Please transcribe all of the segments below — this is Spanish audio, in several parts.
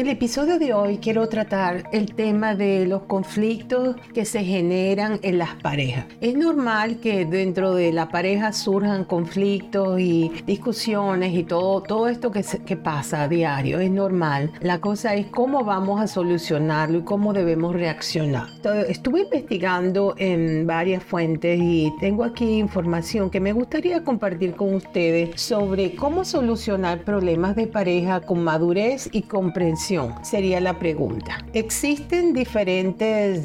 El episodio de hoy quiero tratar el tema de los conflictos que se generan en las parejas. Es normal que dentro de la pareja surjan conflictos y discusiones y todo, todo esto que, que pasa a diario. Es normal. La cosa es cómo vamos a solucionarlo y cómo debemos reaccionar. estuve investigando en varias fuentes y tengo aquí información que me gustaría compartir con ustedes sobre cómo solucionar problemas de pareja con madurez y comprensión sería la pregunta. Existen diferentes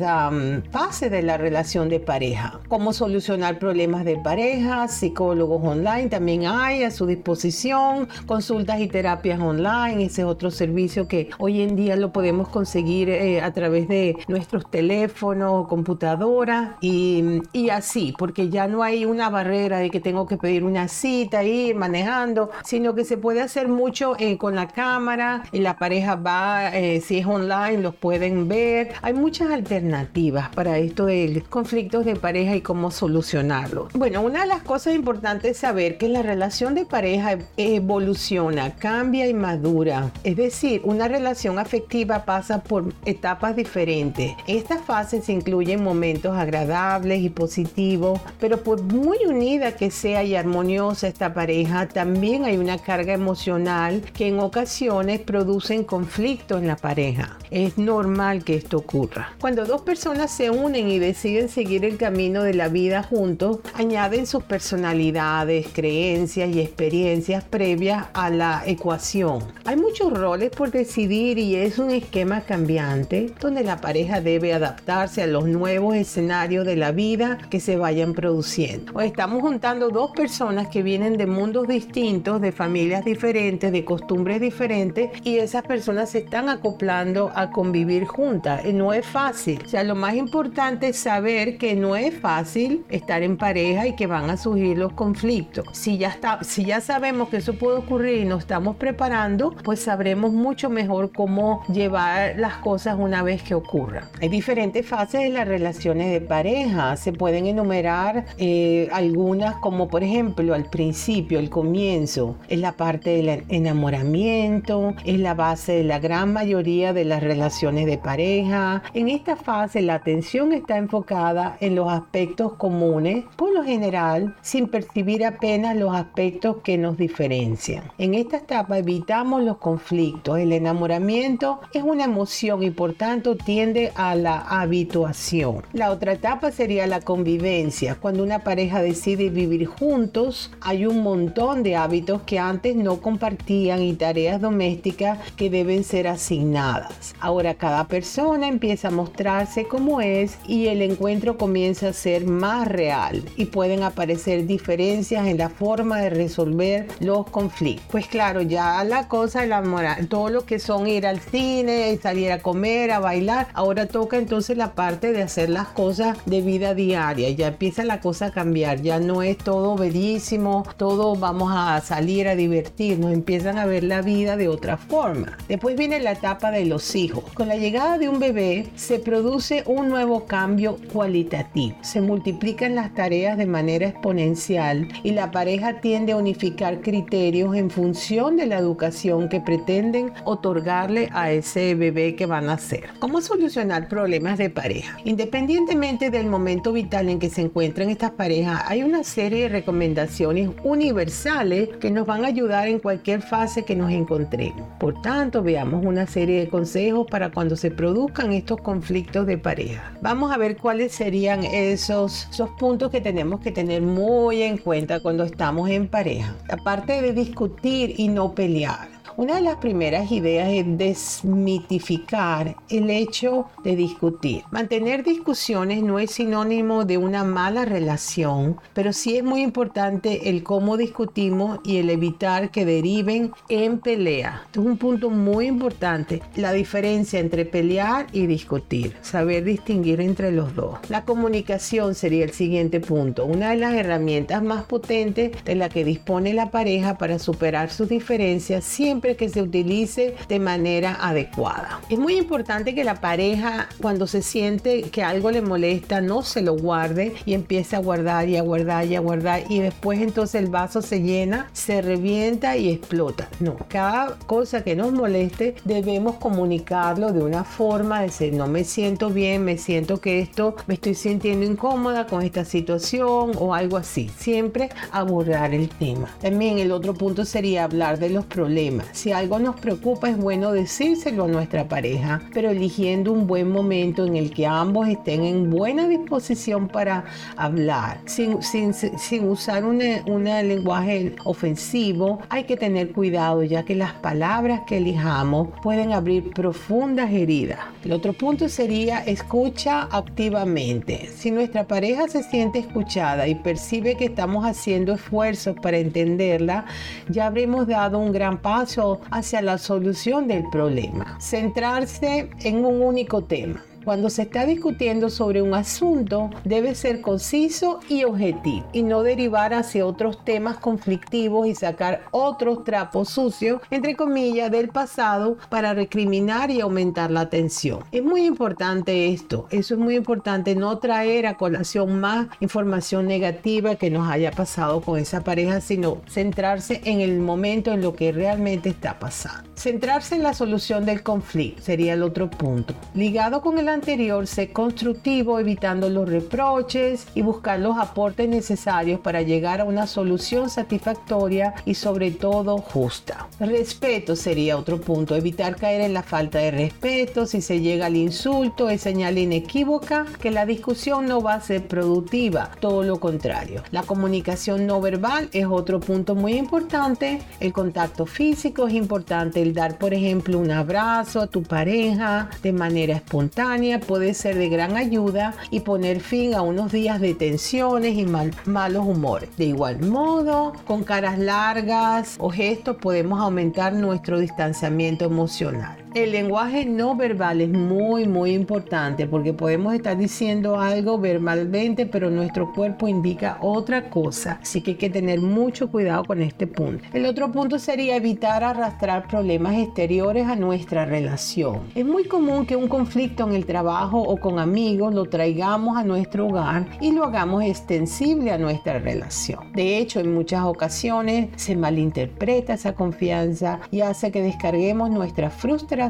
fases de la relación de pareja. Cómo solucionar problemas de pareja, psicólogos online también hay a su disposición, consultas y terapias online, ese es otro servicio que hoy en día lo podemos conseguir eh, a través de nuestros teléfonos, computadora y, y así, porque ya no hay una barrera de que tengo que pedir una cita, ir manejando, sino que se puede hacer mucho eh, con la cámara y la pareja va eh, si es online, los pueden ver. Hay muchas alternativas para esto de conflictos de pareja y cómo solucionarlo. Bueno, una de las cosas importantes es saber que la relación de pareja evoluciona, cambia y madura. Es decir, una relación afectiva pasa por etapas diferentes. Estas fases incluyen momentos agradables y positivos, pero por muy unida que sea y armoniosa esta pareja, también hay una carga emocional que en ocasiones producen conflictos en la pareja. Es normal que esto ocurra. Cuando dos personas se unen y deciden seguir el camino de la vida juntos, añaden sus personalidades, creencias y experiencias previas a la ecuación. Hay muchos roles por decidir y es un esquema cambiante donde la pareja debe adaptarse a los nuevos escenarios de la vida que se vayan produciendo. O estamos juntando dos personas que vienen de mundos distintos, de familias diferentes, de costumbres diferentes y esas personas se están acoplando a convivir juntas. Y no es fácil. O sea, lo más importante es saber que no es fácil estar en pareja y que van a surgir los conflictos. Si ya, está, si ya sabemos que eso puede ocurrir y nos estamos preparando, pues sabremos mucho mejor cómo llevar las cosas una vez que ocurra. Hay diferentes fases de las relaciones de pareja. Se pueden enumerar eh, algunas como por ejemplo al principio, el comienzo, es la parte del enamoramiento, es la base de la gran mayoría de las relaciones de pareja. En esta fase la atención está enfocada en los aspectos comunes, por lo general sin percibir apenas los aspectos que nos diferencian. En esta etapa evitamos los conflictos. El enamoramiento es una emoción y por tanto tiende a la habituación. La otra etapa sería la convivencia. Cuando una pareja decide vivir juntos, hay un montón de hábitos que antes no compartían y tareas domésticas que deben ser asignadas. Ahora cada persona empieza a mostrarse como es y el encuentro comienza a ser más real y pueden aparecer diferencias en la forma de resolver los conflictos. Pues claro, ya la cosa, la moral, todo lo que son ir al cine, salir a comer, a bailar, ahora toca entonces la parte de hacer las cosas de vida diaria. Ya empieza la cosa a cambiar, ya no es todo bellísimo, todo vamos a salir a divertirnos, empiezan a ver la vida de otra forma. Después viene la etapa de los hijos. Con la llegada de un bebé se produce un nuevo cambio cualitativo. Se multiplican las tareas de manera exponencial y la pareja tiende a unificar criterios en función de la educación que pretenden otorgarle a ese bebé que van a ser. ¿Cómo solucionar problemas de pareja? Independientemente del momento vital en que se encuentran estas parejas, hay una serie de recomendaciones universales que nos van a ayudar en cualquier fase que nos encontremos. Por tanto, veamos una serie de consejos para cuando se produzcan estos conflictos de pareja. Vamos a ver cuáles serían esos, esos puntos que tenemos que tener muy en cuenta cuando estamos en pareja. Aparte de discutir y no pelear. Una de las primeras ideas es desmitificar el hecho de discutir. Mantener discusiones no es sinónimo de una mala relación, pero sí es muy importante el cómo discutimos y el evitar que deriven en pelea. Esto es un punto muy importante, la diferencia entre pelear y discutir, saber distinguir entre los dos. La comunicación sería el siguiente punto, una de las herramientas más potentes de la que dispone la pareja para superar sus diferencias siempre que se utilice de manera adecuada. Es muy importante que la pareja cuando se siente que algo le molesta no se lo guarde y empiece a guardar y a guardar y a guardar y después entonces el vaso se llena, se revienta y explota. No, cada cosa que nos moleste debemos comunicarlo de una forma de decir no me siento bien, me siento que esto me estoy sintiendo incómoda con esta situación o algo así. Siempre abordar el tema. También el otro punto sería hablar de los problemas. Si algo nos preocupa es bueno decírselo a nuestra pareja, pero eligiendo un buen momento en el que ambos estén en buena disposición para hablar, sin, sin, sin usar un lenguaje ofensivo. Hay que tener cuidado ya que las palabras que elijamos pueden abrir profundas heridas. El otro punto sería escucha activamente. Si nuestra pareja se siente escuchada y percibe que estamos haciendo esfuerzos para entenderla, ya habremos dado un gran paso hacia la solución del problema. Centrarse en un único tema. Cuando se está discutiendo sobre un asunto, debe ser conciso y objetivo y no derivar hacia otros temas conflictivos y sacar otros trapos sucios, entre comillas, del pasado para recriminar y aumentar la tensión. Es muy importante esto, eso es muy importante, no traer a colación más información negativa que nos haya pasado con esa pareja, sino centrarse en el momento en lo que realmente está pasando. Centrarse en la solución del conflicto sería el otro punto. Ligado con el anterior, ser constructivo, evitando los reproches y buscar los aportes necesarios para llegar a una solución satisfactoria y sobre todo justa. Respeto sería otro punto. Evitar caer en la falta de respeto. Si se llega al insulto, es señal inequívoca que la discusión no va a ser productiva. Todo lo contrario. La comunicación no verbal es otro punto muy importante. El contacto físico es importante el dar, por ejemplo, un abrazo a tu pareja de manera espontánea puede ser de gran ayuda y poner fin a unos días de tensiones y malos humores. De igual modo, con caras largas o gestos podemos aumentar nuestro distanciamiento emocional. El lenguaje no verbal es muy, muy importante porque podemos estar diciendo algo verbalmente, pero nuestro cuerpo indica otra cosa. Así que hay que tener mucho cuidado con este punto. El otro punto sería evitar arrastrar problemas exteriores a nuestra relación. Es muy común que un conflicto en el trabajo o con amigos lo traigamos a nuestro hogar y lo hagamos extensible a nuestra relación. De hecho, en muchas ocasiones se malinterpreta esa confianza y hace que descarguemos nuestra frustración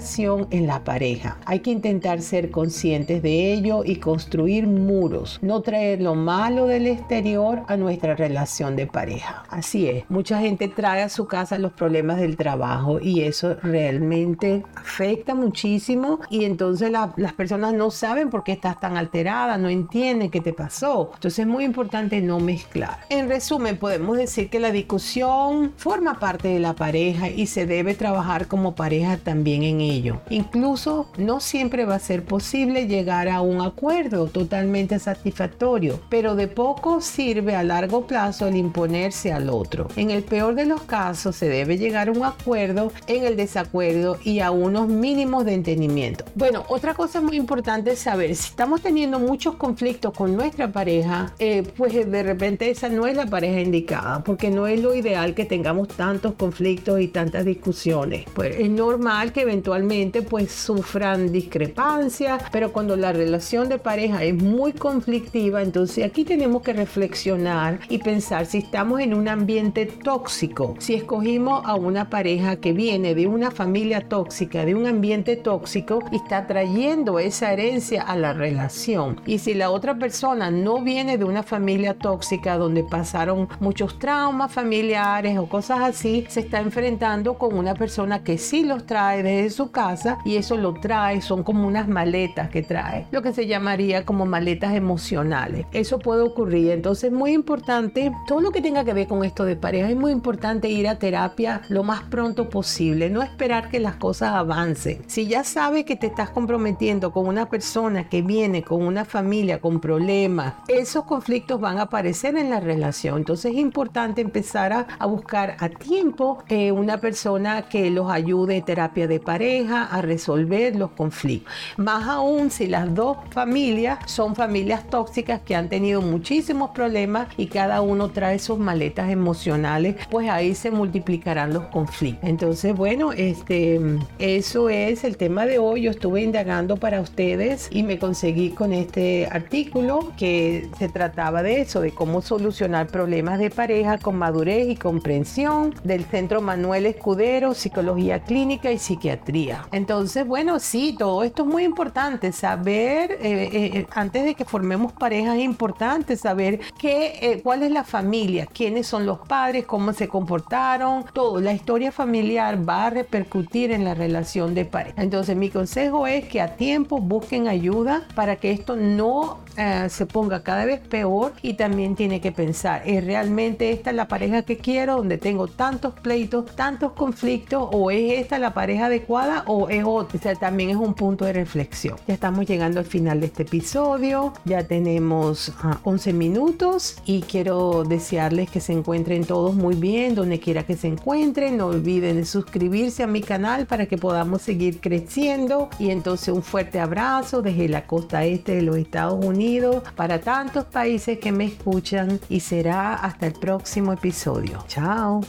en la pareja. Hay que intentar ser conscientes de ello y construir muros, no traer lo malo del exterior a nuestra relación de pareja. Así es, mucha gente trae a su casa los problemas del trabajo y eso realmente afecta muchísimo y entonces las personas no saben por qué estás tan alterada, no entienden qué te pasó. Entonces es muy importante no mezclar. En resumen, podemos decir que la discusión forma parte de la pareja y se debe trabajar como pareja también en Incluso no siempre va a ser posible llegar a un acuerdo totalmente satisfactorio, pero de poco sirve a largo plazo el imponerse al otro. En el peor de los casos se debe llegar a un acuerdo en el desacuerdo y a unos mínimos de entendimiento. Bueno, otra cosa muy importante es saber si estamos teniendo muchos conflictos con nuestra pareja, eh, pues de repente esa no es la pareja indicada, porque no es lo ideal que tengamos tantos conflictos y tantas discusiones. Pues es normal que eventualmente pues sufran discrepancias, pero cuando la relación de pareja es muy conflictiva, entonces aquí tenemos que reflexionar y pensar si estamos en un ambiente tóxico, si escogimos a una pareja que viene de una familia tóxica, de un ambiente tóxico y está trayendo esa herencia a la relación. Y si la otra persona no viene de una familia tóxica donde pasaron muchos traumas familiares o cosas así, se está enfrentando con una persona que sí los trae de su casa y eso lo trae, son como unas maletas que trae, lo que se llamaría como maletas emocionales. Eso puede ocurrir, entonces es muy importante, todo lo que tenga que ver con esto de pareja, es muy importante ir a terapia lo más pronto posible, no esperar que las cosas avancen. Si ya sabes que te estás comprometiendo con una persona que viene con una familia con problemas, esos conflictos van a aparecer en la relación. Entonces es importante empezar a, buscar a tiempo eh, una persona que los ayude en terapia de pareja a resolver los conflictos. Más aún si las dos familias son familias tóxicas que han tenido muchísimos problemas y cada uno trae sus maletas emocionales, pues ahí se multiplicarán los conflictos. Entonces, bueno, este, eso es el tema de hoy. Yo estuve indagando para ustedes y me conseguí con este artículo que se trataba de eso, de cómo solucionar problemas de pareja con madurez y comprensión del Centro Manuel Escudero, Psicología Clínica y Psiquiatría. Entonces, bueno, sí, todo esto es muy importante. Saber, eh, eh, eh, antes de que formemos pareja, es importante saber qué, cuál es la familia, quiénes son los padres, cómo se comportaron, todo. La historia familiar va a repercutir en la relación de pareja. Entonces, mi consejo es que a tiempo busquen ayuda para que esto no se ponga cada vez peor y también tiene que pensar, ¿es realmente esta la pareja que quiero, donde tengo tantos pleitos, tantos conflictos, o es esta la pareja adecuada o es otra? O sea, también es un punto de reflexión. Ya estamos llegando al final de este episodio, ya tenemos 11 ah, minutos y quiero desearles que se encuentren todos muy bien, donde quiera que se encuentren. No olviden de suscribirse a mi canal para que podamos seguir creciendo. Y entonces un fuerte abrazo desde la costa este de los Estados Para tantos países que me escuchan y será hasta el próximo episodio. Chao.